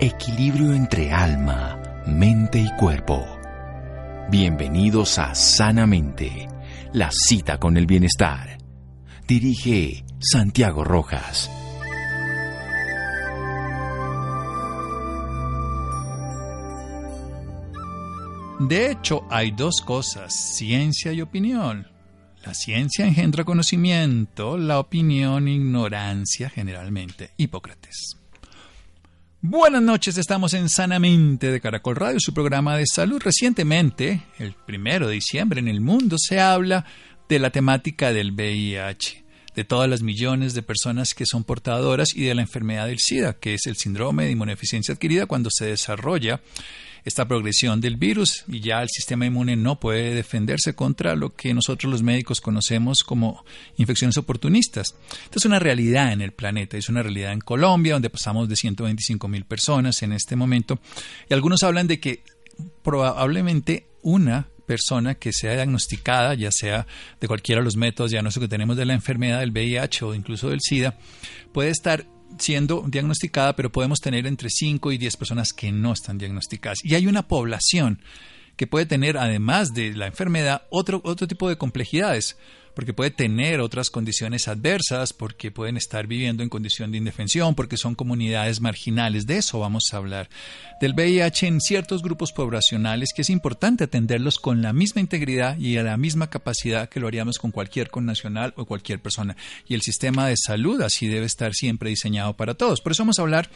equilibrio entre alma, mente y cuerpo. Bienvenidos a Sanamente, la cita con el bienestar. Dirige Santiago Rojas. De hecho, hay dos cosas, ciencia y opinión. La ciencia engendra conocimiento, la opinión ignorancia generalmente. Hipócrates. Buenas noches, estamos en Sanamente de Caracol Radio, su programa de salud. Recientemente, el primero de diciembre, en el mundo se habla de la temática del VIH, de todas las millones de personas que son portadoras y de la enfermedad del SIDA, que es el síndrome de inmunodeficiencia adquirida cuando se desarrolla esta progresión del virus y ya el sistema inmune no puede defenderse contra lo que nosotros los médicos conocemos como infecciones oportunistas. Esta es una realidad en el planeta, es una realidad en Colombia, donde pasamos de 125 mil personas en este momento, y algunos hablan de que probablemente una persona que sea diagnosticada, ya sea de cualquiera de los métodos diagnósticos que tenemos de la enfermedad del VIH o incluso del SIDA, puede estar siendo diagnosticada, pero podemos tener entre 5 y 10 personas que no están diagnosticadas. Y hay una población que puede tener, además de la enfermedad, otro, otro tipo de complejidades porque puede tener otras condiciones adversas, porque pueden estar viviendo en condición de indefensión, porque son comunidades marginales. De eso vamos a hablar. Del VIH en ciertos grupos poblacionales que es importante atenderlos con la misma integridad y a la misma capacidad que lo haríamos con cualquier connacional o cualquier persona. Y el sistema de salud así debe estar siempre diseñado para todos. Por eso vamos a hablar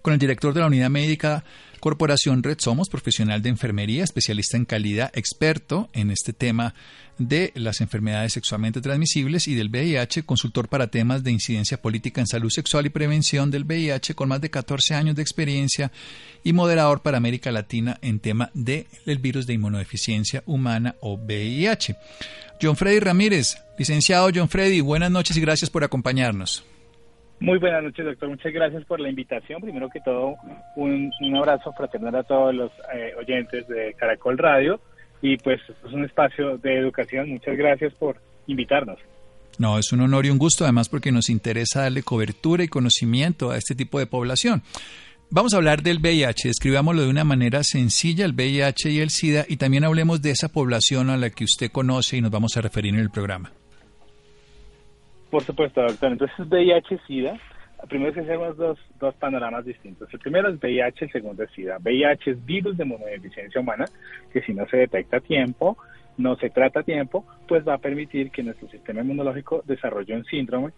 con el director de la unidad médica Corporación Red Somos, profesional de enfermería, especialista en calidad, experto en este tema de las enfermedades sexualmente transmisibles y del VIH, consultor para temas de incidencia política en salud sexual y prevención del VIH con más de 14 años de experiencia y moderador para América Latina en tema del virus de inmunodeficiencia humana o VIH. John Freddy Ramírez, licenciado John Freddy, buenas noches y gracias por acompañarnos. Muy buenas noches, doctor. Muchas gracias por la invitación. Primero que todo, un, abrazo fraternal a todos los eh, oyentes de Caracol Radio. Y pues es un espacio de educación. Muchas gracias por invitarnos. No, es un honor y un gusto, además porque nos interesa darle cobertura y conocimiento a este tipo de población. Vamos a hablar del VIH, describámoslo de una manera sencilla, el VIH y el SIDA, y también hablemos de esa población a la que usted conoce y nos vamos a referir en el programa. Por supuesto, doctor. Entonces, VIH-Sida, primero que hacemos dos, dos panoramas distintos. El primero es VIH, el segundo es SIDA. VIH es virus de inmunodeficiencia humana, que si no se detecta a tiempo, no se trata a tiempo, pues va a permitir que nuestro sistema inmunológico desarrolle un síndrome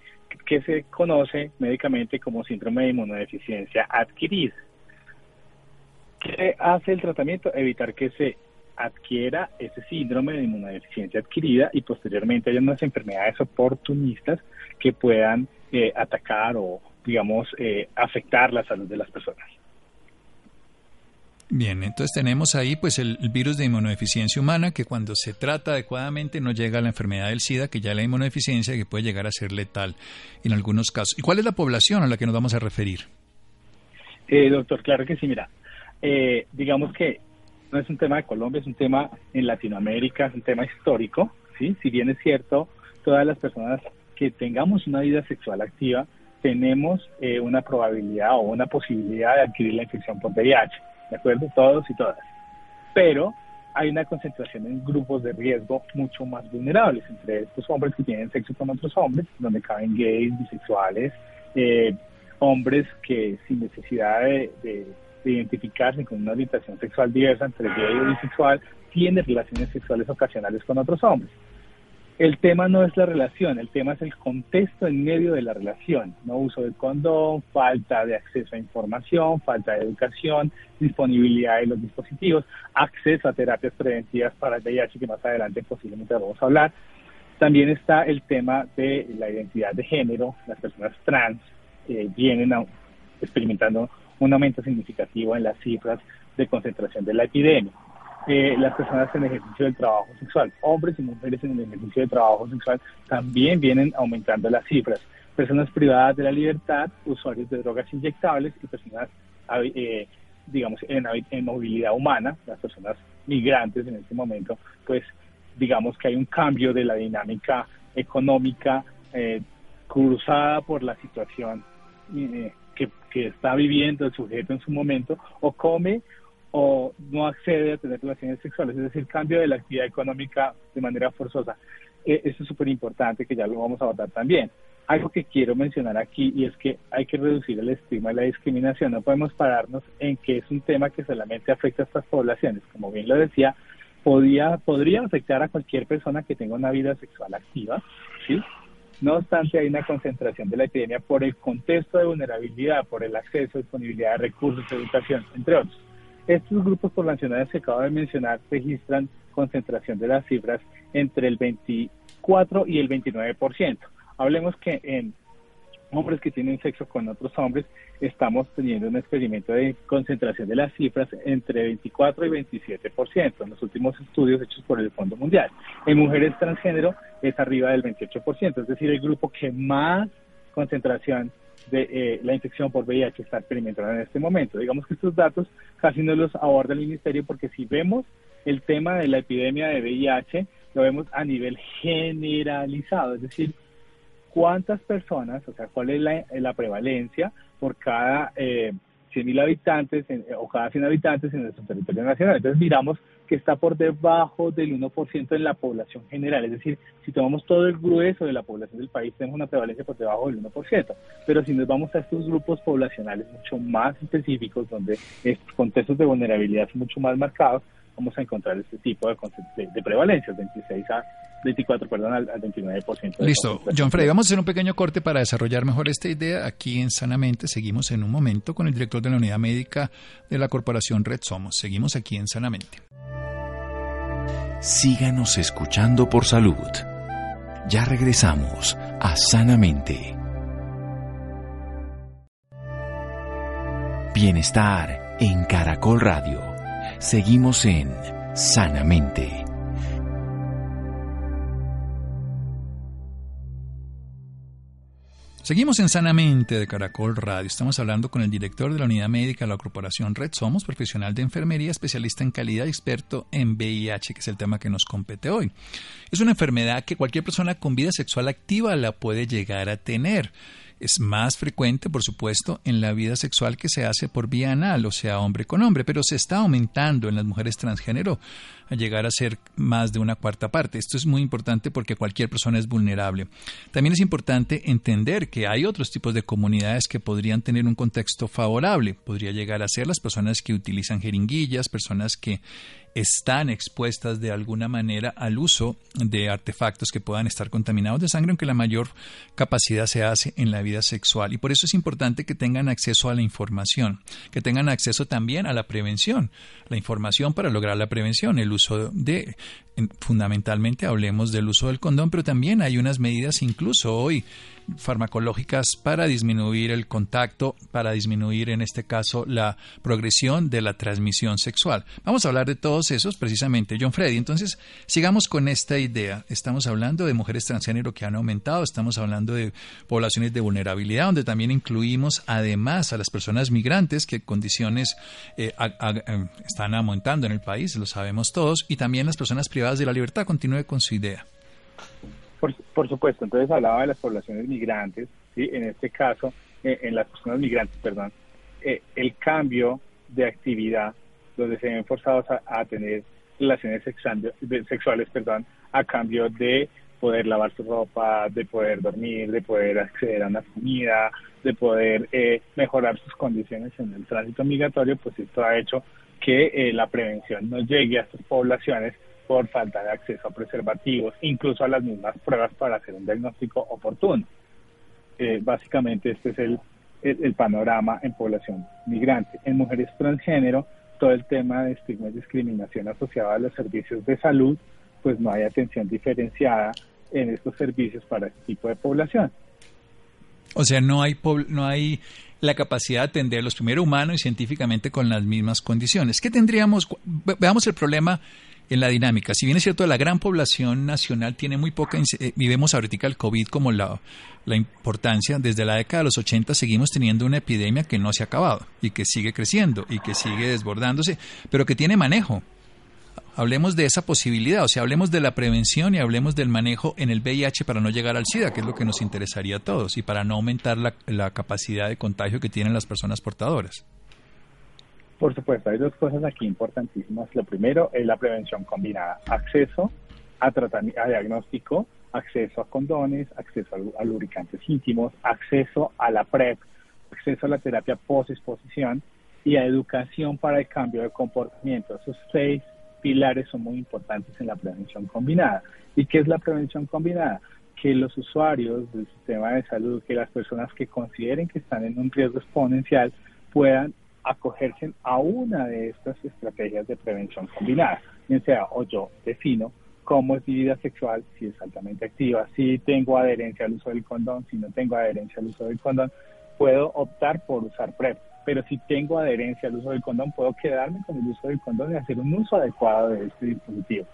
que se conoce médicamente como síndrome de inmunodeficiencia adquirida. ¿Qué hace el tratamiento? Evitar que se adquiera ese síndrome de inmunodeficiencia adquirida y posteriormente haya unas enfermedades oportunistas que puedan eh, atacar o, digamos, eh, afectar la salud de las personas. Bien, entonces tenemos ahí pues el, virus de inmunodeficiencia humana que cuando se trata adecuadamente no llega a la enfermedad del SIDA, que ya la inmunodeficiencia que puede llegar a ser letal en algunos casos. ¿Y cuál es la población a la que nos vamos a referir? Eh, doctor, claro que sí, mira, digamos que no es un tema de Colombia, es un tema en Latinoamérica, es un tema histórico, ¿sí? Si bien es cierto, todas las personas que tengamos una vida sexual activa, tenemos eh, una probabilidad o una posibilidad de adquirir la infección por VIH, ¿de acuerdo? Todos y todas. Pero hay una concentración en grupos de riesgo mucho más vulnerables, entre estos hombres que tienen sexo con otros hombres, donde caben gays, bisexuales, eh, hombres que sin necesidad de de identificarse con una orientación sexual diversa entre gay y bisexual, tiene relaciones sexuales ocasionales con otros hombres. El tema no es la relación, el tema es el contexto en medio de la relación, no uso de condón, falta de acceso a información, falta de educación, disponibilidad de los dispositivos, acceso a terapias preventivas para el VIH que más adelante posiblemente vamos a hablar. También está el tema de la identidad de género, las personas trans eh, vienen experimentando un aumento significativo en las cifras de concentración de la epidemia. Eh, las personas en ejercicio del trabajo sexual, hombres y mujeres en el ejercicio del trabajo sexual, también vienen aumentando las cifras. Personas privadas de la libertad, usuarios de drogas inyectables y personas, eh, digamos, en, movilidad humana, las personas migrantes en este momento, pues digamos que hay un cambio de la dinámica económica eh, cruzada por la situación eh, que, está viviendo el sujeto en su momento, o come o no accede a tener relaciones sexuales, es decir, cambio de la actividad económica de manera forzosa. Eh, eso es súper importante que ya lo vamos a abordar también. Algo que quiero mencionar aquí y es que hay que reducir el estigma y la discriminación. No podemos pararnos en que es un tema que solamente afecta a estas poblaciones. Como bien lo decía, podía, podría afectar a cualquier persona que tenga una vida sexual activa, ¿sí? No obstante, hay una concentración de la epidemia por el contexto de vulnerabilidad, por el acceso, disponibilidad de recursos, educación, entre otros. Estos grupos poblacionales que acabo de mencionar registran concentración de las cifras entre el 24 y el 29%. Hablemos que en hombres que tienen sexo con otros hombres, estamos teniendo un experimento de concentración de las cifras entre 24 y 27% en los últimos estudios hechos por el Fondo Mundial. En mujeres transgénero es arriba del 28%, es decir, el grupo que más concentración de eh, la infección por VIH está experimentando en este momento. Digamos que estos datos casi no los aborda el Ministerio porque si vemos el tema de la epidemia de VIH, lo vemos a nivel generalizado, es decir, cuántas personas, o sea, cuál es la, prevalencia por cada eh, 100.000 habitantes o cada 100 habitantes en nuestro territorio nacional. Entonces miramos que está por debajo del 1% en la población general. Es decir, si tomamos todo el grueso de la población del país, tenemos una prevalencia por debajo del 1%. Pero si nos vamos a estos grupos poblacionales mucho más específicos, donde estos contextos de vulnerabilidad son mucho más marcados, vamos a encontrar este tipo de, de, de prevalencias, 26 a 24, perdón, al, 29%. Listo. John Frey, vamos a hacer un pequeño corte para desarrollar mejor esta idea. Aquí en Sanamente seguimos en un momento con el director de la unidad médica de la corporación Red Somos. Seguimos aquí en Sanamente. Síganos escuchando por salud. Ya regresamos a Sanamente. Bienestar en Caracol Radio. Seguimos en Sanamente. Seguimos en Sanamente de Caracol Radio. Estamos hablando con el director de la unidad médica de la corporación Red Somos, profesional de enfermería, especialista en calidad y experto en VIH, que es el tema que nos compete hoy. Es una enfermedad que cualquier persona con vida sexual activa la puede llegar a tener. Es más frecuente, por supuesto, en la vida sexual que se hace por vía anal, o sea, hombre con hombre, pero se está aumentando en las mujeres transgénero a llegar a ser más de una cuarta parte. Esto es muy importante porque cualquier persona es vulnerable. También es importante entender que hay otros tipos de comunidades que podrían tener un contexto favorable. Podría llegar a ser las personas que utilizan jeringuillas, personas que están expuestas de alguna manera al uso de artefactos que puedan estar contaminados de sangre, aunque la mayor capacidad se hace en la vida sexual. Y por eso es importante que tengan acceso a la información, que tengan acceso también a la prevención, la información para lograr la prevención, el uso de fundamentalmente hablemos del uso del condón, pero también hay unas medidas incluso hoy farmacológicas para disminuir el contacto, para disminuir en este caso la progresión de la transmisión sexual. Vamos a hablar de todos esos precisamente, John Freddy. Entonces, sigamos con esta idea. Estamos hablando de mujeres transgénero que han aumentado, estamos hablando de poblaciones de vulnerabilidad, donde también incluimos además a las personas migrantes que condiciones eh, eh, están aumentando en el país, lo sabemos todos, y también las personas privadas de la libertad. Continúe con su idea. Por, supuesto, entonces hablaba de las poblaciones migrantes, ¿sí? en este caso, eh, en las personas migrantes, perdón, eh, el cambio de actividad, donde se ven forzados a, tener relaciones sexuales, perdón, a cambio de poder lavar su ropa, de poder dormir, de poder acceder a una comida, de poder eh, mejorar sus condiciones en el tránsito migratorio, pues esto ha hecho que la prevención no llegue a estas poblaciones por falta de acceso a preservativos, incluso a las mismas pruebas para hacer un diagnóstico oportuno. Eh, básicamente este es el, el, panorama en población migrante. En mujeres transgénero, todo el tema de estigma y discriminación asociado a los servicios de salud, pues no hay atención diferenciada en estos servicios para este tipo de población. O sea, no hay, no hay la capacidad de atenderlos primero humano y científicamente con las mismas condiciones. ¿Qué tendríamos? Veamos el problema en la dinámica. Si bien es cierto, la gran población nacional tiene muy poca, eh, y vemos ahorita el COVID como la, la importancia, desde la década de los 80 seguimos teniendo una epidemia que no se ha acabado y que sigue creciendo y que sigue desbordándose, pero que tiene manejo. Hablemos de esa posibilidad, o sea, hablemos de la prevención y hablemos del manejo en el VIH para no llegar al SIDA, que es lo que nos interesaría a todos, y para no aumentar la, la capacidad de contagio que tienen las personas portadoras. Por supuesto, hay dos cosas aquí importantísimas. Lo primero es la prevención combinada. Acceso a, tratamiento, a diagnóstico, acceso a condones, acceso a, lubricantes íntimos, acceso a la PrEP, acceso a la terapia post-exposición y a educación para el cambio de comportamiento. Esos seis pilares son muy importantes en la prevención combinada. ¿Y qué es la prevención combinada? Que los usuarios del sistema de salud, que las personas que consideren que están en un riesgo exponencial puedan acogerse a una de estas estrategias de prevención combinada, sea o yo defino cómo es mi vida sexual, si es altamente activa, si tengo adherencia al uso del condón, si no tengo adherencia al uso del condón, puedo optar por usar PrEP. Pero si tengo adherencia al uso del condón, puedo quedarme con el uso del condón y hacer un uso adecuado de este dispositivo.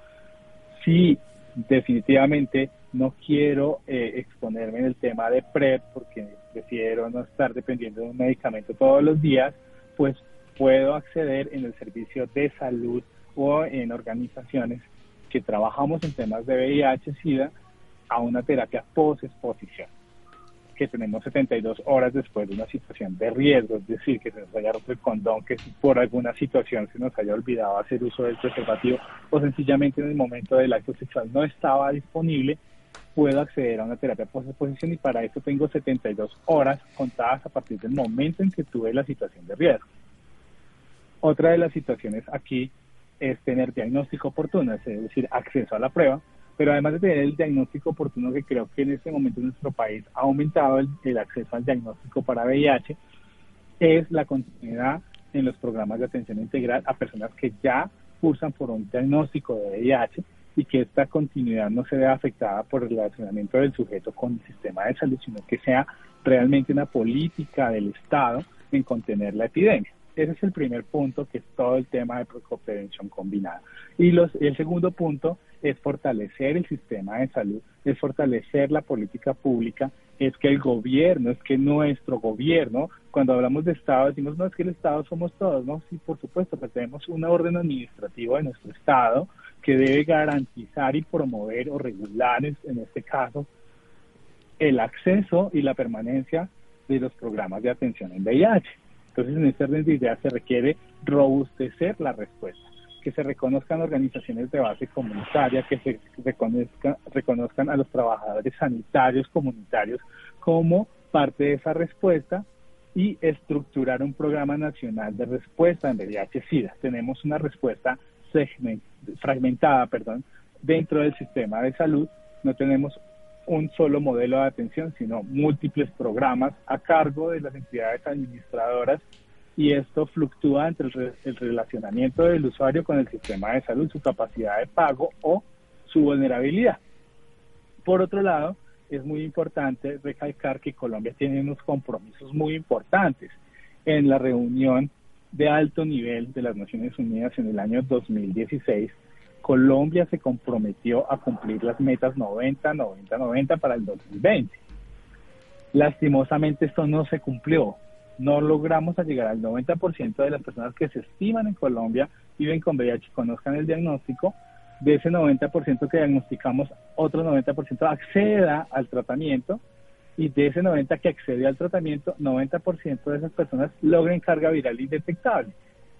Si definitivamente no quiero eh, exponerme en el tema de PrEP porque prefiero no estar dependiendo de un medicamento todos los días, pues puedo acceder en el servicio de salud o en organizaciones que trabajamos en temas de VIH-Sida a una terapia post-exposición, que tenemos 72 horas después de una situación de riesgo, es decir, que se nos haya roto el condón, que por alguna situación se nos haya olvidado hacer uso del preservativo o sencillamente en el momento del acto sexual no estaba disponible, puedo acceder a una terapia post-exposición y para eso tengo 72 horas contadas a partir del momento en que tuve la situación de riesgo. Otra de las situaciones aquí es tener diagnóstico oportuno, es decir, acceso a la prueba, pero además de tener el diagnóstico oportuno que creo que en este momento en nuestro país ha aumentado el, acceso al diagnóstico para VIH, es la continuidad en los programas de atención integral a personas que ya cursan por un diagnóstico de VIH y que esta continuidad no se vea afectada por el relacionamiento del sujeto con el sistema de salud, sino que sea realmente una política del Estado en contener la epidemia. Ese es el primer punto, que es todo el tema de prevención combinada. Y los, el segundo punto es fortalecer el sistema de salud, es fortalecer la política pública, es que el gobierno, es que nuestro gobierno, cuando hablamos de Estado, decimos, no, es que el Estado somos todos, ¿no? Sí, por supuesto, pero tenemos un orden administrativo de nuestro Estado que debe garantizar y promover o regular, en este caso, el acceso y la permanencia de los programas de atención en VIH. Entonces, en este orden de ideas se requiere robustecer la respuesta, que se reconozcan organizaciones de base comunitaria, que se reconozca, reconozcan a los trabajadores sanitarios comunitarios como parte de esa respuesta y estructurar un programa nacional de respuesta en VIH-Sida. Tenemos una respuesta fragmentada perdón, dentro del sistema de salud. No tenemos un solo modelo de atención, sino múltiples programas a cargo de las entidades administradoras y esto fluctúa entre el, relacionamiento del usuario con el sistema de salud, su capacidad de pago o su vulnerabilidad. Por otro lado, es muy importante recalcar que Colombia tiene unos compromisos muy importantes en la reunión de alto nivel de las Naciones Unidas en el año 2016 Colombia se comprometió a cumplir las metas 90, 90, 90 para el 2020. Lastimosamente esto no se cumplió. No logramos llegar al 90% de las personas que se estiman en Colombia viven con VIH y conozcan el diagnóstico. De ese 90% que diagnosticamos, otro 90% acceda al tratamiento y de ese 90% que accede al tratamiento, 90% de esas personas logren carga viral indetectable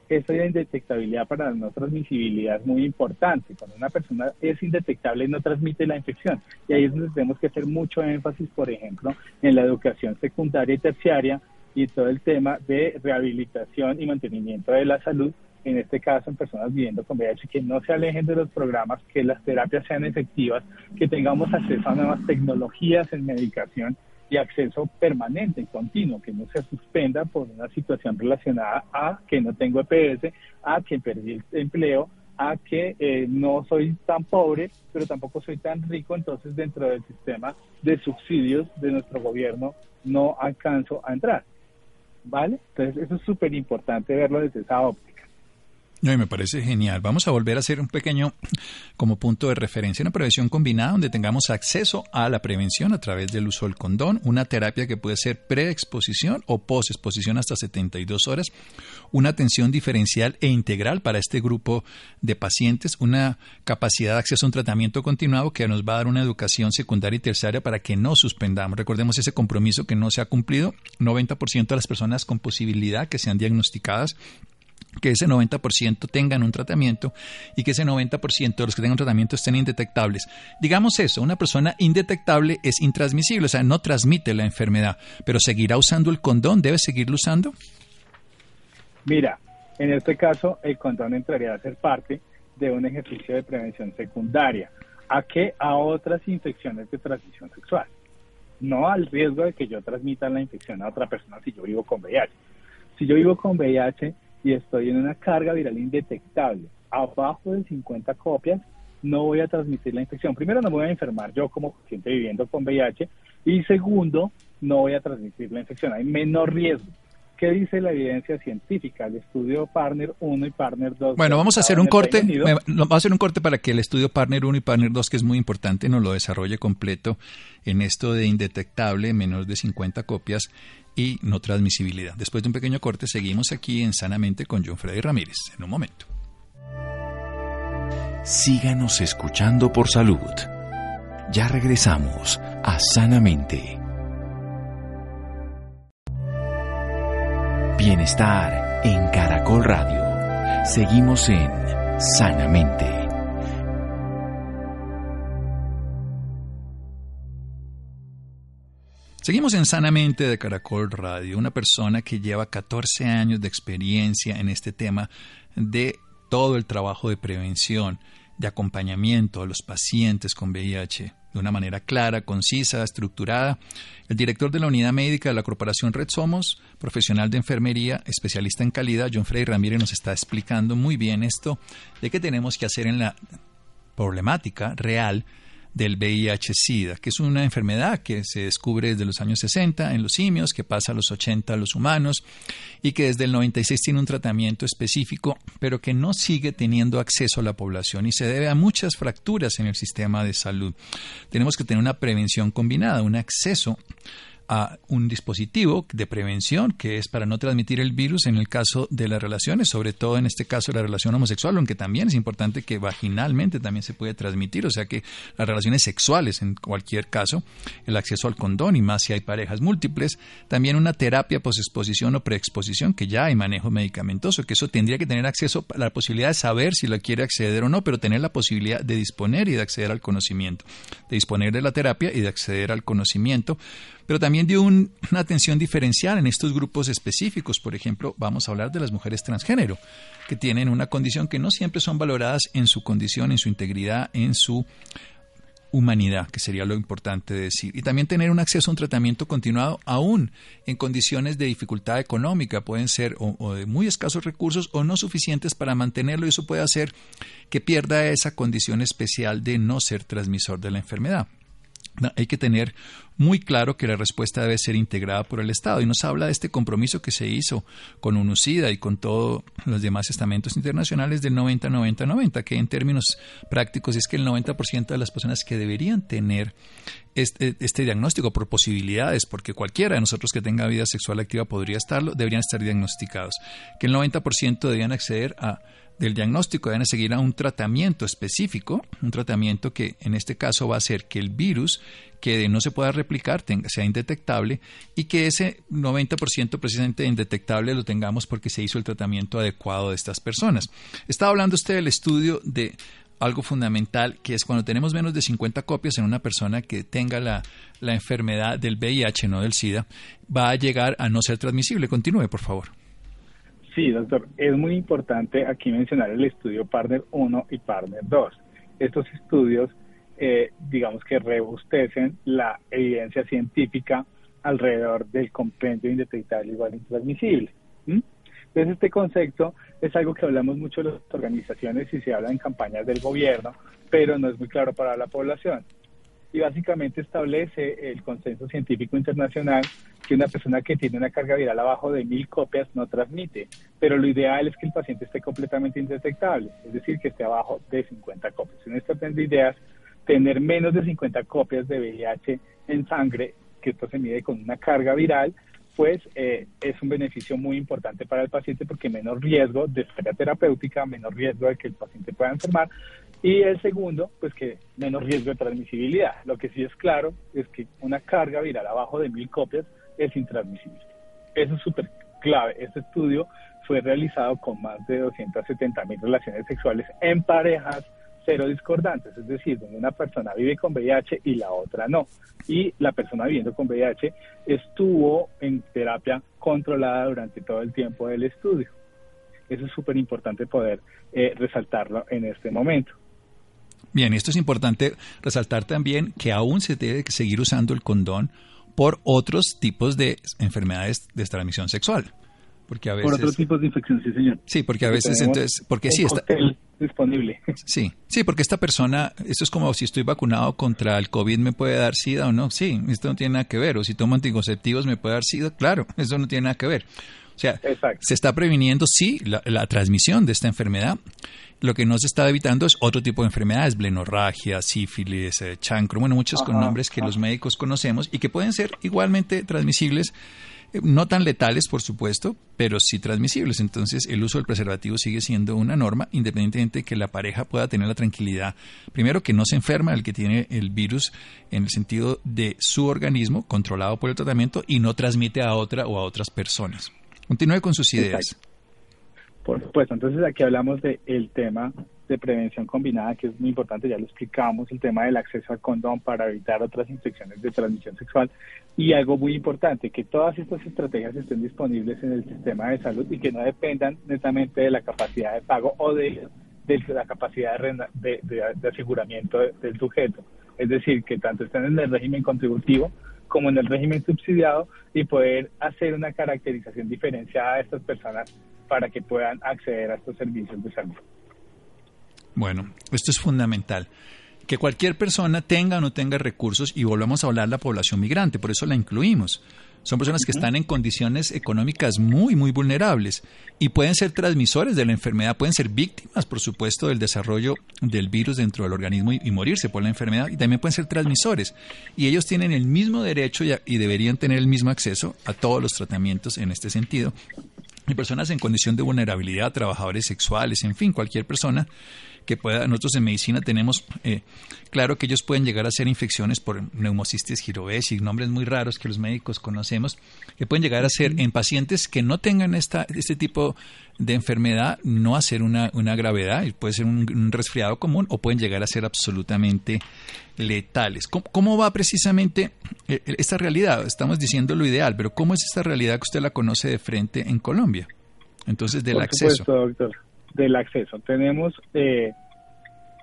esa indetectabilidad para la no transmisibilidad es muy importante. Cuando una persona es indetectable no transmite la infección. Y ahí es donde tenemos que hacer mucho énfasis, por ejemplo, en la educación secundaria y terciaria y todo el tema de rehabilitación y mantenimiento de la salud, en este caso en personas viviendo con VIH, que no se alejen de los programas, que las terapias sean efectivas, que tengamos acceso a nuevas tecnologías en medicación y acceso permanente y continuo, que no se suspenda por una situación relacionada a que no tengo EPS, a que perdí el empleo, a que eh, no soy tan pobre, pero tampoco soy tan rico, entonces dentro del sistema de subsidios de nuestro gobierno no alcanzo a entrar. ¿Vale? Entonces eso es súper importante verlo desde esa óptica. No, me parece genial. Vamos a volver a hacer un pequeño como punto de referencia, una prevención combinada donde tengamos acceso a la prevención a través del uso del condón, una terapia que puede ser preexposición o posexposición hasta 72 horas, una atención diferencial e integral para este grupo de pacientes, una capacidad de acceso a un tratamiento continuado que nos va a dar una educación secundaria y terciaria para que no suspendamos. Recordemos ese compromiso que no se ha cumplido. 90% de las personas con posibilidad que sean diagnosticadas que ese 90% tengan un tratamiento y que ese 90% de los que tengan un tratamiento estén indetectables. Digamos eso, una persona indetectable es intransmisible, o sea, no transmite la enfermedad, pero seguirá usando el condón, debe seguirlo usando. Mira, en este caso el condón entraría a ser parte de un ejercicio de prevención secundaria. ¿A qué? A otras infecciones de transmisión sexual. No al riesgo de que yo transmita la infección a otra persona si yo vivo con VIH. Si yo vivo con VIH, y estoy en una carga viral indetectable, abajo de 50 copias, no voy a transmitir la infección. Primero, no me voy a enfermar yo como paciente viviendo con VIH y segundo, no voy a transmitir la infección. Hay menor riesgo. ¿Qué dice la evidencia científica? El estudio Partner 1 y Partner 2. Bueno, vamos a hacer un corte. Vamos a hacer un corte para que el estudio Partner 1 y Partner 2, que es muy importante, nos lo desarrolle completo en esto de indetectable, menos de 50 copias y no transmisibilidad. Después de un pequeño corte, seguimos aquí en Sanamente con John Freddy Ramírez. En un momento. Síganos escuchando por salud. Ya regresamos a Sanamente. Bienestar en Caracol Radio. Seguimos en Sanamente. Seguimos en Sanamente de Caracol Radio, una persona que lleva 14 años de experiencia en este tema de todo el trabajo de prevención, de acompañamiento a los pacientes con VIH de una manera clara, concisa, estructurada. El director de la unidad médica de la Corporación Red Somos, profesional de enfermería, especialista en calidad, John Frey Ramírez, nos está explicando muy bien esto de qué tenemos que hacer en la problemática real del VIH-Sida, que es una enfermedad que se descubre desde los años 60 en los simios, que pasa a los 80 a los humanos y que desde el 96 tiene un tratamiento específico, pero que no sigue teniendo acceso a la población y se debe a muchas fracturas en el sistema de salud. Tenemos que tener una prevención combinada, un acceso a un dispositivo de prevención que es para no transmitir el virus en el caso de las relaciones, sobre todo en este caso la relación homosexual, aunque también es importante que vaginalmente también se puede transmitir, o sea que las relaciones sexuales en cualquier caso, el acceso al condón y más si hay parejas múltiples, también una terapia posexposición o preexposición que ya hay manejo medicamentoso, que eso tendría que tener acceso a la posibilidad de saber si la quiere acceder o no, pero tener la posibilidad de disponer y de acceder al conocimiento, de disponer de la terapia y de acceder al conocimiento pero también dio una atención diferencial en estos grupos específicos. Por ejemplo, vamos a hablar de las mujeres transgénero, que tienen una condición que no siempre son valoradas en su condición, en su integridad, en su humanidad, que sería lo importante de decir. Y también tener un acceso a un tratamiento continuado aún en condiciones de dificultad económica. Pueden ser o, de muy escasos recursos o no suficientes para mantenerlo y eso puede hacer que pierda esa condición especial de no ser transmisor de la enfermedad hay que tener muy claro que la respuesta debe ser integrada por el Estado. Y nos habla de este compromiso que se hizo con UNUCIDA y con todos los demás estamentos internacionales del 90-90-90, que en términos prácticos es que el 90% de las personas que deberían tener este, este, diagnóstico por posibilidades, porque cualquiera de nosotros que tenga vida sexual activa podría estarlo, deberían estar diagnosticados. Que el 90% deberían acceder a del diagnóstico deben seguir a un tratamiento específico, un tratamiento que en este caso va a hacer que el virus que no se pueda replicar sea indetectable y que ese 90% precisamente indetectable lo tengamos porque se hizo el tratamiento adecuado de estas personas. Estaba hablando usted del estudio de algo fundamental que es cuando tenemos menos de 50 copias en una persona que tenga la, la enfermedad del VIH, no del SIDA, va a llegar a no ser transmisible. Continúe, por favor. Sí, doctor, es muy importante aquí mencionar el estudio Partner 1 y Partner 2. Estos estudios, eh, digamos que rebustecen la evidencia científica alrededor del compendio indetectable igual intransmisible. Entonces, este concepto es algo que hablamos mucho en las organizaciones y se habla en campañas del gobierno, pero no es muy claro para la población. Y básicamente establece el consenso científico internacional que una persona que tiene una carga viral abajo de mil copias no transmite, pero lo ideal es que el paciente esté completamente indetectable, es decir, que esté abajo de 50 copias. En esta orden de ideas, tener menos de 50 copias de VIH en sangre, que esto se mide con una carga viral, pues eh, es un beneficio muy importante para el paciente porque menos riesgo de falla terapéutica, menos riesgo de que el paciente pueda enfermar y el segundo, pues que menos riesgo de transmisibilidad. Lo que sí es claro es que una carga viral abajo de mil copias es intransmisible. Eso es súper clave. Este estudio fue realizado con más de 270 mil relaciones sexuales en parejas cero discordantes, es decir, donde una persona vive con VIH y la otra no. Y la persona viviendo con VIH estuvo en terapia controlada durante todo el tiempo del estudio. Eso es súper importante poder eh, resaltarlo en este momento. Bien, esto es importante resaltar también que aún se debe seguir usando el condón por otros tipos de enfermedades de transmisión sexual. Porque a veces, por otros tipos de infección, sí, señor. Sí, porque a veces entonces, porque sí está disponible. Sí, sí, porque esta persona, esto es como si estoy vacunado contra el COVID, ¿me puede dar SIDA o no? Sí, esto no tiene nada que ver. O si tomo anticonceptivos, ¿me puede dar SIDA? Claro, eso no tiene nada que ver. O sea, se está previniendo, sí, la, transmisión de esta enfermedad. Lo que no se está evitando es otro tipo de enfermedades, blenorragia, sífilis, eh, chancro, bueno, muchos con nombres que los médicos conocemos y que pueden ser igualmente transmisibles, eh, no tan letales, por supuesto, pero sí transmisibles. Entonces, el uso del preservativo sigue siendo una norma, independientemente de que la pareja pueda tener la tranquilidad, primero, que no se enferma el que tiene el virus en el sentido de su organismo, controlado por el tratamiento, y no transmite a otra o a otras personas. Continúe con sus ideas. Por supuesto, entonces aquí hablamos del el tema de prevención combinada, que es muy importante, ya lo explicamos, el tema del acceso al condón para evitar otras infecciones de transmisión sexual y algo muy importante, que todas estas estrategias estén disponibles en el sistema de salud y que no dependan netamente de la capacidad de pago o de, la capacidad de, de aseguramiento del sujeto. Es decir, que tanto estén en el régimen contributivo como en el régimen subsidiado y poder hacer una caracterización diferenciada de estas personas para que puedan acceder a estos servicios de salud. Bueno, esto es fundamental. Que cualquier persona tenga o no tenga recursos, y volvamos a hablar de la población migrante, por eso la incluimos. Son personas que están en condiciones económicas muy, muy vulnerables y pueden ser transmisores de la enfermedad, pueden ser víctimas, por supuesto, del desarrollo del virus dentro del organismo y, morirse por la enfermedad y también pueden ser transmisores. Y ellos tienen el mismo derecho y, y deberían tener el mismo acceso a todos los tratamientos en este sentido. Y personas en condición de vulnerabilidad, trabajadores sexuales, en fin, cualquier persona que pueda, nosotros en medicina tenemos, eh, claro que ellos pueden llegar a ser infecciones por neumocistis girovesi, nombres muy raros que los médicos conocemos, que pueden llegar a ser en pacientes que no tengan esta, este tipo de enfermedad, no hacer una, una gravedad, puede ser un, resfriado común o pueden llegar a ser absolutamente letales. ¿Cómo, va precisamente eh, esta realidad? Estamos diciendo lo ideal, pero ¿cómo es esta realidad que usted la conoce de frente en Colombia? Entonces, del acceso. doctor del acceso. Tenemos, eh,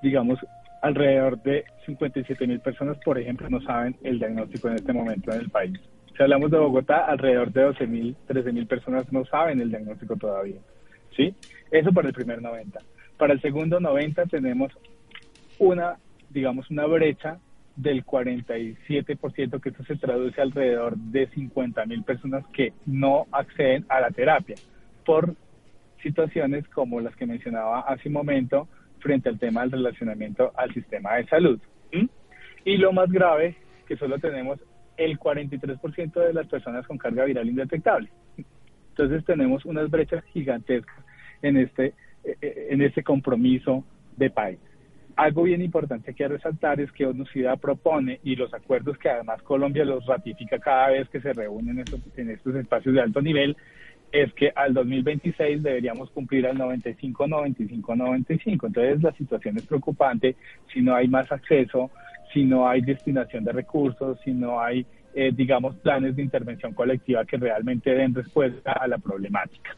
digamos, alrededor de 57 mil personas, por ejemplo, no saben el diagnóstico en este momento en el país. Si hablamos de Bogotá, alrededor de 12 mil, 13 mil personas no saben el diagnóstico todavía. ¿Sí? Eso para el primer 90. Para el segundo 90 tenemos una, digamos, una brecha del 47%, que esto se traduce alrededor de 50 mil personas que no acceden a la terapia por situaciones como las que mencionaba hace un momento frente al tema del relacionamiento al sistema de salud. Y lo más grave, que solo tenemos el 43% de las personas con carga viral indetectable. Entonces tenemos unas brechas gigantescas en este, eh, eh, en este compromiso de país. Algo bien importante que resaltar es que ONUCIDA propone y los acuerdos que además Colombia los ratifica cada vez que se reúnen en estos espacios de alto nivel es que al 2026 deberíamos cumplir al 95, 95, 95. Entonces la situación es preocupante si no hay más acceso, si no hay destinación de recursos, si no hay, eh, digamos, planes de intervención colectiva que realmente den respuesta a la problemática.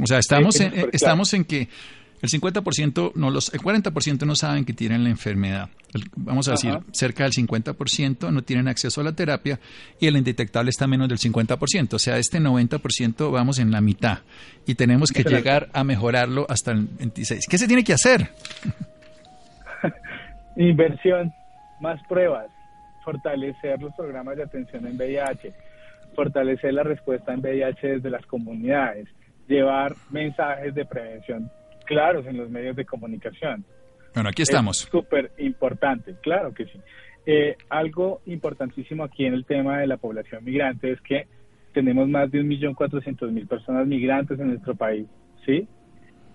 O sea, estamos, en, estamos en que el 50% no los, el 40% no saben que tienen la enfermedad. vamos a decir, cerca del 50% no tienen acceso a la terapia y el indetectable está menos del 50%. O sea, este 90% vamos en la mitad y tenemos que llegar a mejorarlo hasta el 26. ¿Qué se tiene que hacer? Inversión, más pruebas, fortalecer los programas de atención en VIH, fortalecer la respuesta en VIH desde las comunidades, llevar mensajes de prevención claros en los medios de comunicación. Bueno, aquí estamos. Es súper importante, claro que sí. Eh, algo importantísimo aquí en el tema de la población migrante es que tenemos más de 1.400.000 personas migrantes en nuestro país, ¿sí?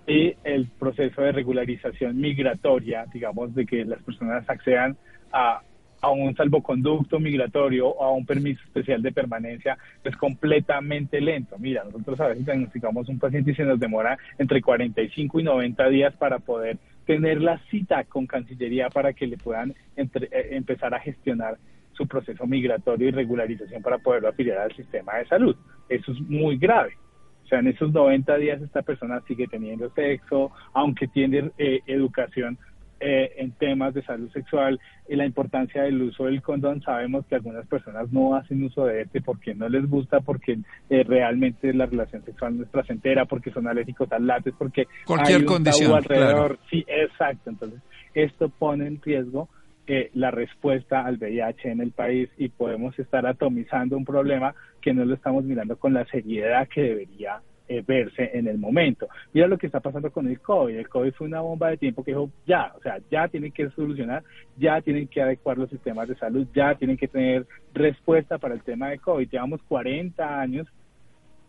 Y el proceso de regularización migratoria, digamos, de que las personas accedan a a un salvoconducto migratorio o a un permiso especial de permanencia es completamente lento. Mira, nosotros a veces diagnosticamos un paciente y se nos demora entre 45 y 90 días para poder tener la cita con Cancillería para que le puedan eh, empezar a gestionar su proceso migratorio y regularización para poderlo afiliar al sistema de salud. Eso es muy grave. O sea, en esos 90 días esta persona sigue teniendo sexo, aunque tiene eh, educación eh, en temas de salud sexual y la importancia del uso del condón. Sabemos que algunas personas no hacen uso de este porque no les gusta, porque eh, realmente la relación sexual no es placentera, porque son alérgicos al látex, porque cualquier hay un condición alrededor. Sí, exacto. Entonces, esto pone en riesgo eh, la respuesta al VIH en el país y podemos estar atomizando un problema que no lo estamos mirando con la seriedad que debería eh, verse en el momento. Mira lo que está pasando con el COVID. El COVID fue una bomba de tiempo que dijo, ya, o sea, ya tienen que solucionar, ya tienen que adecuar los sistemas de salud, ya tienen que tener respuesta para el tema de COVID. Llevamos 40 años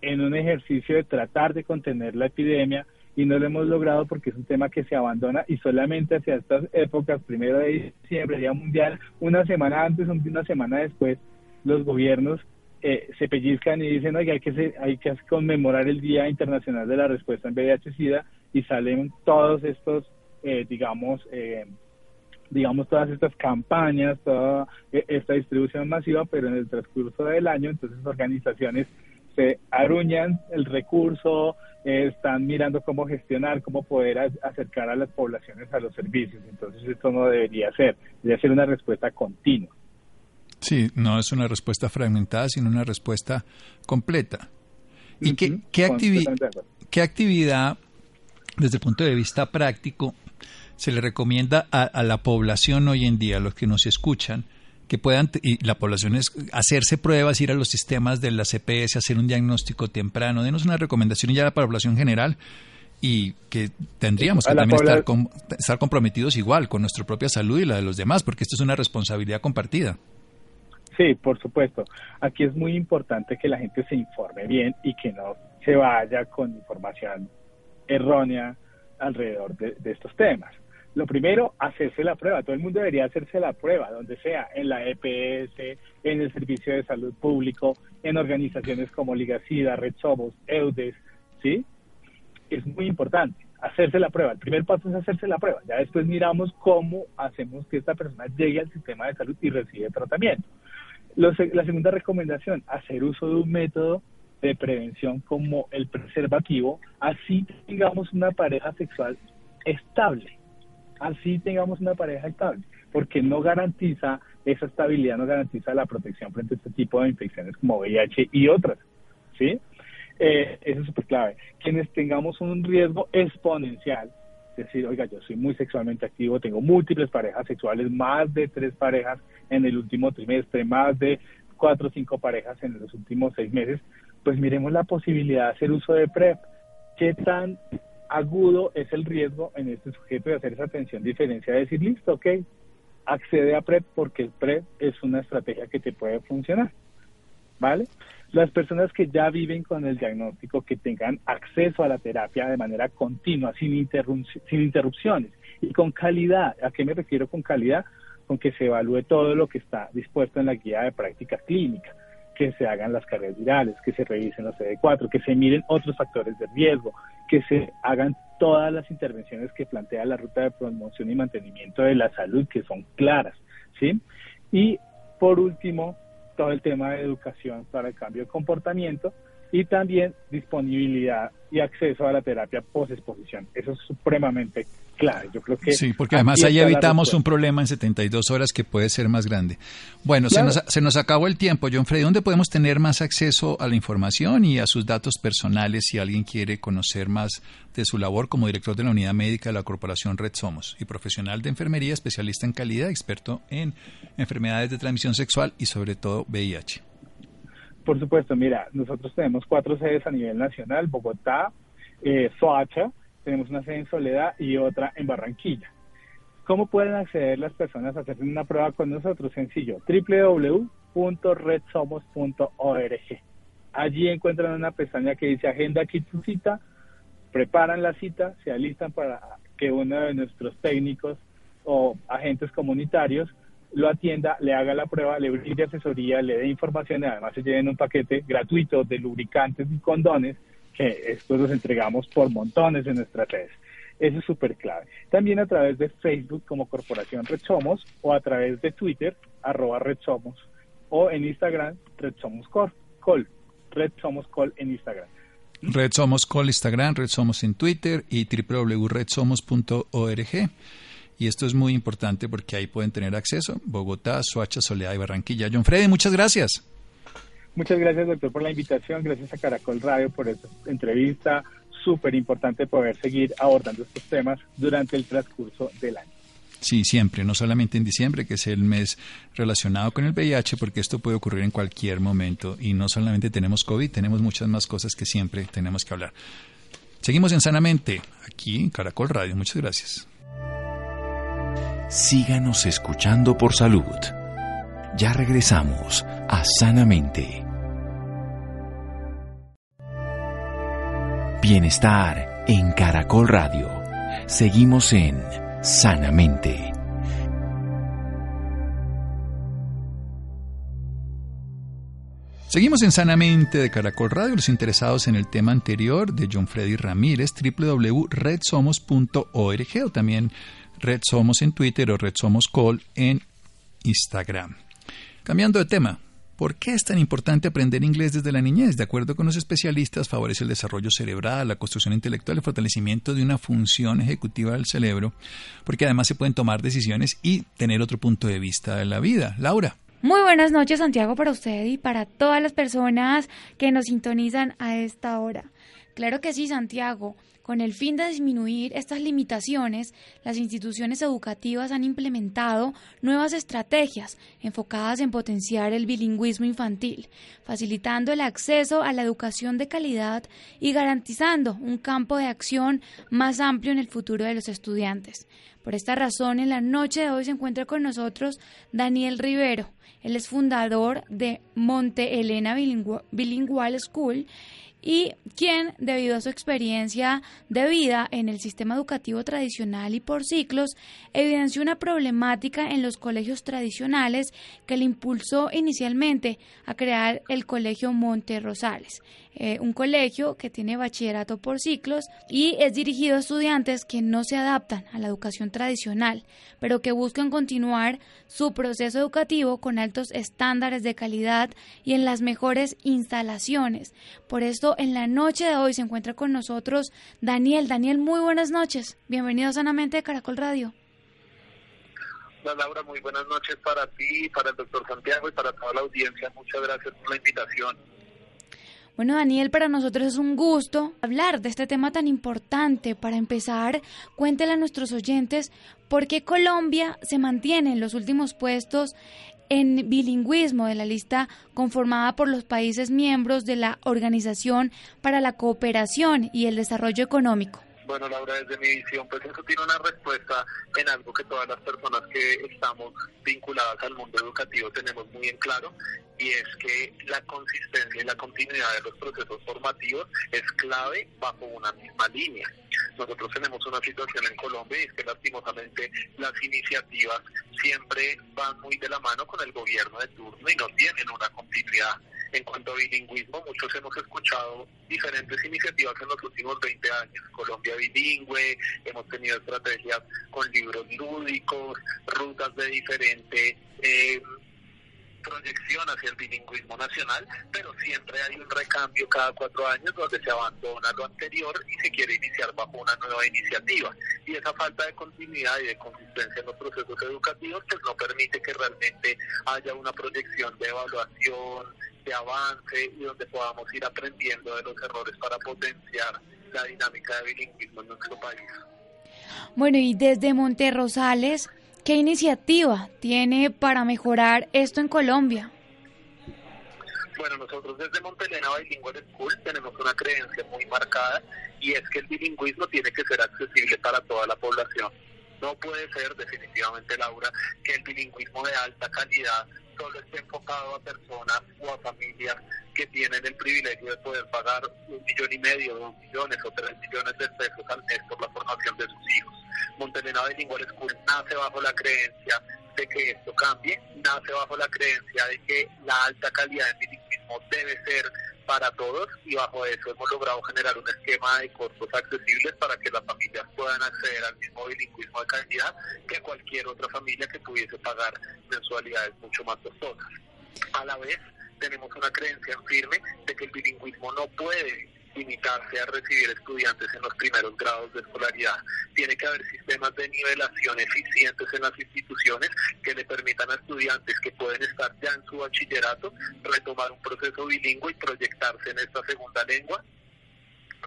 en un ejercicio de tratar de contener la epidemia y no lo hemos logrado porque es un tema que se abandona y solamente hacia estas épocas, primero de diciembre, Día Mundial, una semana antes, una semana después, los gobiernos eh, se pellizcan y dicen, oiga, hay que, hay que conmemorar el Día Internacional de la Respuesta en VIH-Sida y salen todos estos, eh, digamos, eh, digamos, todas estas campañas, toda esta distribución masiva, pero en el transcurso del año, entonces organizaciones se aruñan el recurso, están mirando cómo gestionar, cómo poder acercar a las poblaciones a los servicios. Entonces esto no debería ser, debería ser una respuesta continua. Sí, no es una respuesta fragmentada, sino una respuesta completa. ¿Y qué, qué, qué, actividad, desde el punto de vista práctico, se le recomienda a, la población hoy en día, a los que nos escuchan, que puedan, y la población es hacerse pruebas, ir a los sistemas de la CPS, hacer un diagnóstico temprano, denos una recomendación ya para la población general y que tendríamos que también estar, estar comprometidos igual con nuestra propia salud y la de los demás, porque esto es una responsabilidad compartida. Sí, por supuesto. Aquí es muy importante que la gente se informe bien y que no se vaya con información errónea alrededor de, estos temas. Lo primero, hacerse la prueba. Todo el mundo debería hacerse la prueba, donde sea, en la EPS, en el Servicio de Salud Público, en organizaciones como Liga SIDA, Red Somos, EUDES, ¿sí? Es muy importante hacerse la prueba. El primer paso es hacerse la prueba. Ya después miramos cómo hacemos que esta persona llegue al sistema de salud y reciba tratamiento la segunda recomendación, hacer uso de un método de prevención como el preservativo, así tengamos una pareja sexual estable, así tengamos una pareja estable, porque no garantiza esa estabilidad, no garantiza la protección frente a este tipo de infecciones como VIH y otras, ¿sí? Eh, eso es súper clave. Quienes tengamos un riesgo exponencial, decir, oiga, yo soy muy sexualmente activo, tengo múltiples parejas sexuales, más de tres parejas en el último trimestre, más de cuatro o cinco parejas en los últimos seis meses, pues miremos la posibilidad de hacer uso de PrEP. ¿Qué tan agudo es el riesgo en este sujeto de hacer esa atención diferencia de decir, listo, ok, accede a PrEP porque el PrEP es una estrategia que te puede funcionar, ¿vale? Las personas que ya viven con el diagnóstico, que tengan acceso a la terapia de manera continua, sin, sin interrupciones y con calidad. ¿A qué me refiero con calidad? Con que se evalúe todo lo que está dispuesto en la guía de práctica clínica, que se hagan las cargas virales, que se revisen los CD4, que se miren otros factores de riesgo, que se hagan todas las intervenciones que plantea la ruta de promoción y mantenimiento de la salud, que son claras, ¿sí? Y por último, todo el tema de educación para el cambio de comportamiento y también disponibilidad y acceso a la terapia post-exposición. Eso es supremamente clave. Yo creo que sí, porque además ahí evitamos un problema en 72 horas que puede ser más grande. Bueno, se, nos, se nos acabó el tiempo. John Freddy, ¿dónde podemos tener más acceso a la información y a sus datos personales si alguien quiere conocer más de su labor como director de la unidad médica de la Corporación Red Somos y profesional de enfermería, especialista en calidad, experto en enfermedades de transmisión sexual y sobre todo VIH? Por supuesto, mira, nosotros tenemos cuatro sedes a nivel nacional, Bogotá, eh, Soacha, tenemos una sede en Soledad y otra en Barranquilla. ¿Cómo pueden acceder las personas a hacer una prueba con nosotros? Sencillo, www.redsomos.org. Allí encuentran una pestaña que dice Agenda aquí cita, preparan la cita, se alistan para que uno de nuestros técnicos o agentes comunitarios lo atienda, le haga la prueba, le brinde asesoría, le dé información y además se lleven un paquete gratuito de lubricantes y condones que estos los entregamos por montones en nuestras redes. Eso es súper clave. También a través de Facebook como Corporación Red Somos o a través de Twitter, arroba Red Somos, o en Instagram, Red Somos Col, Red Somos Col en Instagram. Red Somos Col Instagram, Red Somos en Twitter y www.redsomos.org. Y esto es muy importante porque ahí pueden tener acceso Bogotá, Soacha, Soledad y Barranquilla. John Freddy, muchas gracias. Muchas gracias, doctor, por la invitación. Gracias a Caracol Radio por esta entrevista. Súper importante poder seguir abordando estos temas durante el transcurso del año. Sí, siempre, no solamente en diciembre, que es el mes relacionado con el VIH, porque esto puede ocurrir en cualquier momento. Y no solamente tenemos COVID, tenemos muchas más cosas que siempre tenemos que hablar. Seguimos en Sanamente, aquí en Caracol Radio. Muchas gracias. Síganos escuchando por salud. Ya regresamos a Sanamente. Bienestar en Caracol Radio. Seguimos en Sanamente. Seguimos en Sanamente de Caracol Radio. Los interesados en el tema anterior de John Freddy Ramírez, www.redsomos.org también Red Somos en Twitter o Red Somos Call en Instagram. Cambiando de tema, ¿Por qué es tan importante aprender inglés desde la niñez? De acuerdo con los especialistas, favorece el desarrollo cerebral, la construcción intelectual, el fortalecimiento de una función ejecutiva del cerebro, porque además se pueden tomar decisiones y tener otro punto de vista de la vida. Laura. Muy buenas noches, Santiago, para usted y para todas las personas que nos sintonizan a esta hora. Claro que sí, Santiago. Con el fin de disminuir estas limitaciones, las instituciones educativas han implementado nuevas estrategias enfocadas en potenciar el bilingüismo infantil, facilitando el acceso a la educación de calidad y garantizando un campo de acción más amplio en el futuro de los estudiantes. Por esta razón, en la noche de hoy se encuentra con nosotros Daniel Rivero. Él es fundador de Monte Elena Bilingual School y quien, debido a su experiencia de vida en el sistema educativo tradicional y por ciclos, evidenció una problemática en los colegios tradicionales que le impulsó inicialmente a crear el Colegio Monte Rosales, eh, un colegio que tiene bachillerato por ciclos y es dirigido a estudiantes que no se adaptan a la educación tradicional, pero que buscan continuar su proceso educativo con altos estándares de calidad y en las mejores instalaciones. Por esto, en la noche de hoy se encuentra con nosotros Daniel. Daniel, muy buenas noches. Bienvenido Sanamente de Caracol Radio. Hola Laura, muy buenas noches para ti, para el doctor Santiago y para toda la audiencia. Muchas gracias por la invitación. Bueno, Daniel, para nosotros es un gusto hablar de este tema tan importante. Para empezar, cuéntele a nuestros oyentes por qué Colombia se mantiene en los últimos puestos en bilingüismo de la lista conformada por los países miembros de la Organización para la Cooperación y el Desarrollo Económico. Bueno, Laura, desde mi visión, pues eso tiene una respuesta en algo que todas las personas que estamos vinculadas al mundo educativo tenemos muy en claro, y es que la consistencia y la continuidad de los procesos formativos es clave bajo una misma línea. Nosotros tenemos una situación en Colombia y es que lastimosamente las iniciativas siempre van muy de la mano con el gobierno de turno y no tienen una continuidad. En cuanto a bilingüismo, muchos hemos escuchado diferentes iniciativas en los últimos 20 años. Colombia bilingüe, hemos tenido estrategias con libros lúdicos, rutas de diferente eh, proyección hacia el bilingüismo nacional, pero siempre hay un recambio cada cuatro años donde se abandona lo anterior y se quiere iniciar bajo una nueva iniciativa. Y esa falta de continuidad y de consistencia en los procesos educativos pues no permite que realmente haya una proyección de evaluación, de avance y donde podamos ir aprendiendo de los errores para potenciar la dinámica de bilingüismo en nuestro país. Bueno, y desde Monterrosales, ¿Qué iniciativa tiene para mejorar esto en Colombia? Bueno, nosotros desde Montelena Bilingual School tenemos una creencia muy marcada y es que el bilingüismo tiene que ser accesible para toda la población. No puede ser definitivamente, Laura, que el bilingüismo de alta calidad solo esté enfocado a personas o a familias que tienen el privilegio de poder pagar un millón y medio, dos millones o tres millones de pesos al mes por la formación de sus hijos. Montelena Bilingual School nace bajo la creencia de que esto cambie, nace bajo la creencia de que la alta calidad del bilingüismo debe ser para todos y bajo eso hemos logrado generar un esquema de costos accesibles para que las familias puedan acceder al mismo bilingüismo de calidad que cualquier otra familia que pudiese pagar mensualidades mucho más costosas. A la vez, tenemos una creencia firme de que el bilingüismo no puede limitarse a recibir estudiantes en los primeros grados de escolaridad. Tiene que haber sistemas de nivelación eficientes en las instituciones que le permitan a estudiantes que pueden estar ya en su bachillerato retomar un proceso bilingüe y proyectarse en esta segunda lengua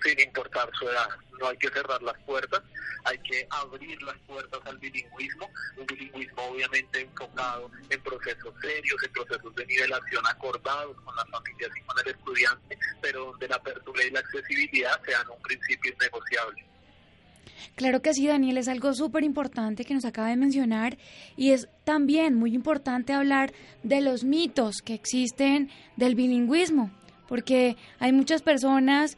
sin importar su edad. No hay que cerrar las puertas, hay que abrir las puertas al bilingüismo, un bilingüismo obviamente enfocado en procesos serios, en procesos de nivelación acordados con las familias y con el estudiante, pero donde la apertura y la accesibilidad sean un principio innegociable. Claro que sí, Daniel, es algo súper importante que nos acaba de mencionar y es también muy importante hablar de los mitos que existen del bilingüismo, porque hay muchas personas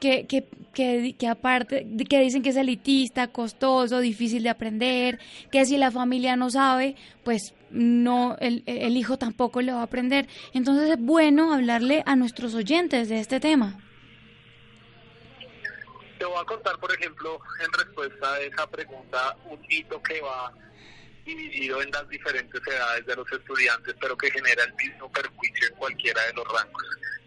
que, que, que, aparte, que dicen que es elitista, costoso, difícil de aprender, que si la familia no sabe, pues no, el, el hijo tampoco lo va a aprender. Entonces es bueno hablarle a nuestros oyentes de este tema. Te voy a contar, por ejemplo, en respuesta a esa pregunta, un mito que va dividido en las diferentes edades de los estudiantes, pero que genera el mismo perjuicio en cualquiera de los rangos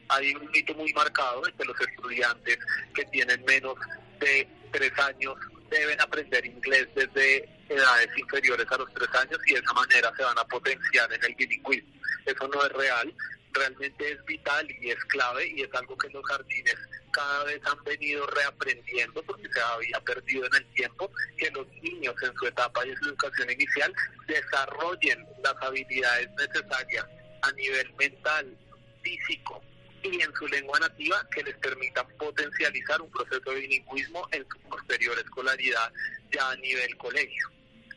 hay un mito muy marcado de que los estudiantes que tienen menos de tres años deben aprender inglés desde edades inferiores a los tres años y de esa manera se van a potenciar en el bilingüismo. Eso no es real, realmente es vital y es clave y es algo que los jardines cada vez han venido reaprendiendo porque se había perdido en el tiempo que los niños en su etapa de su educación inicial desarrollen las habilidades necesarias a nivel mental, físico, y en su lengua nativa que les permitan potencializar un proceso de bilingüismo en su posterior escolaridad ya a nivel colegio.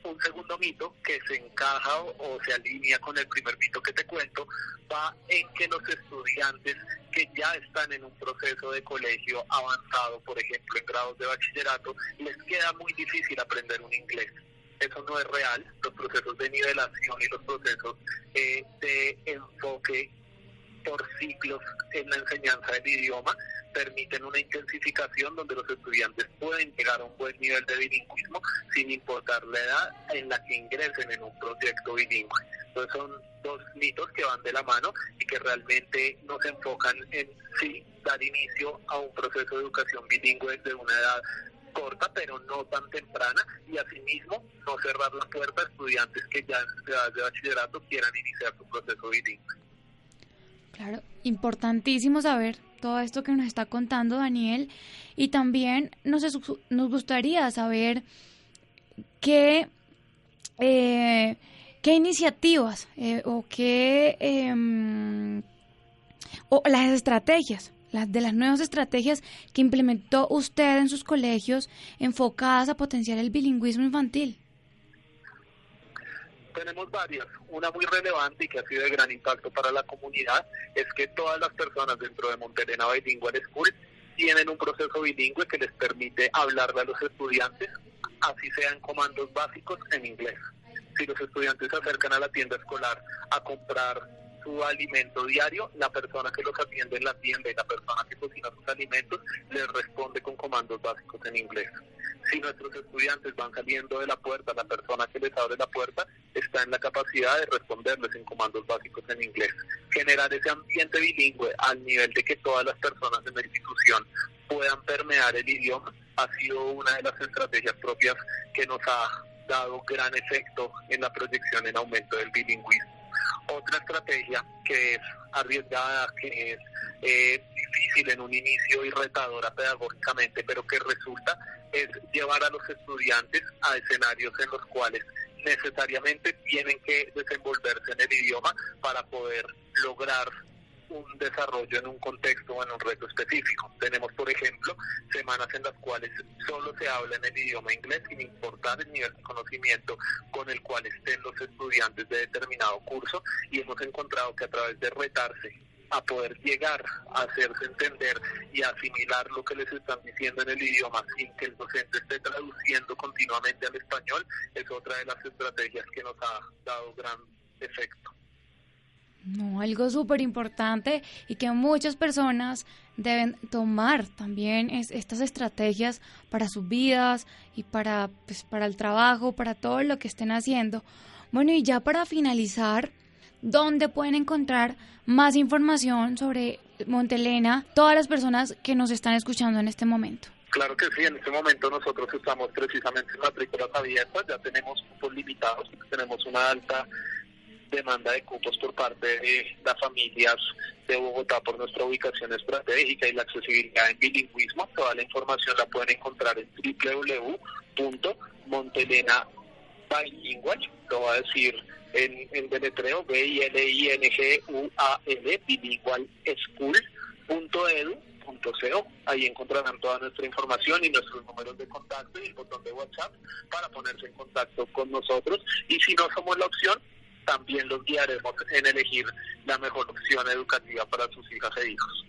Un segundo mito que se encaja o, se alinea con el primer mito que te cuento va en que los estudiantes que ya están en un proceso de colegio avanzado, por ejemplo en grados de bachillerato, les queda muy difícil aprender un inglés eso no es real. Los procesos de nivelación y los procesos eh, de enfoque por ciclos en la enseñanza del idioma permiten una intensificación donde los estudiantes pueden llegar a un buen nivel de bilingüismo sin importar la edad en la que ingresen en un proyecto bilingüe. Entonces son dos mitos que van de la mano y que realmente nos enfocan en sí dar inicio a un proceso de educación bilingüe desde una edad corta pero no tan temprana y asimismo no cerrar la puerta a estudiantes que ya en edad de bachillerato quieran iniciar su proceso bilingüe. Claro, importantísimo saber todo esto que nos está contando Daniel y también nos, nos gustaría saber qué, eh, qué iniciativas eh, o qué em, o las estrategias las de las nuevas estrategias que implementó usted en sus colegios enfocadas a potenciar el bilingüismo infantil. Tenemos varias. Una muy relevante y que ha sido de gran impacto para la comunidad es que todas las personas dentro de Montelena Bilingual School tienen un proceso bilingüe que les permite hablarle a los estudiantes, así sean comandos básicos en inglés. Si los estudiantes se acercan a la tienda escolar a comprar su alimento diario, la persona que los atiende en la tienda y la persona que cocina sus alimentos les responde con comandos básicos en inglés. Si nuestros estudiantes van saliendo de la puerta, la persona que les abre la puerta está en la capacidad de responderles en comandos básicos en inglés. Generar ese ambiente bilingüe al nivel de que todas las personas en la institución puedan permear el idioma ha sido una de las estrategias propias que nos ha dado gran efecto en la proyección en aumento del bilingüismo. Otra estrategia que es arriesgada, que es eh, difícil en un inicio y retadora pedagógicamente, pero que resulta es llevar a los estudiantes a escenarios en los cuales necesariamente tienen que desenvolverse en el idioma para poder lograr un desarrollo en un contexto o en un reto específico. Tenemos, por ejemplo, semanas en las cuales solo se habla en el idioma inglés sin importar el nivel de conocimiento con el cual estén los estudiantes de determinado curso y hemos encontrado que a través de retarse a poder llegar a hacerse entender y asimilar lo que les están diciendo en el idioma sin que el docente esté traduciendo continuamente al español es otra de las estrategias que nos ha dado gran efecto. No, algo súper importante y que muchas personas deben tomar también es estas estrategias para sus vidas y para, pues, para el trabajo, para todo lo que estén haciendo. Bueno, y ya para finalizar, ¿dónde pueden encontrar más información sobre Montelena todas las personas que nos están escuchando en este momento? Claro que sí, en este momento nosotros estamos precisamente en matrículas abiertas, ya tenemos cupos limitados, tenemos una alta demanda de cupos por parte de las familias de Bogotá por nuestra ubicación estratégica y la accesibilidad en bilingüismo. Toda la información la pueden encontrar en www.montelena.bilingual, lo voy a decir en, en deletreo, b i l i n g u a l bilingual Ahí encontrarán toda nuestra información y nuestros números de contacto y el botón de WhatsApp para ponerse en contacto con nosotros. Y si no somos la opción, también los guiaremos en elegir la mejor opción educativa para sus hijas e hijos.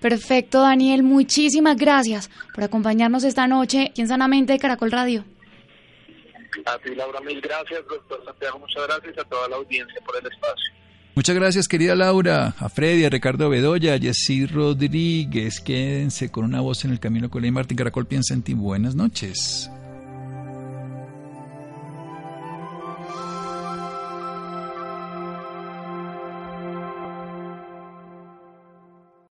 Perfecto, Daniel. Muchísimas gracias por acompañarnos esta noche aquí en Sanamente de Caracol Radio. A ti, Laura, mil gracias. Doctor Santiago, muchas gracias a toda la audiencia por el espacio. Muchas gracias, querida Laura, a Freddy, a Ricardo Bedoya, a Jessy Rodríguez. Quédense con una voz en el camino con la Martín Caracol piensa en ti. Buenas noches.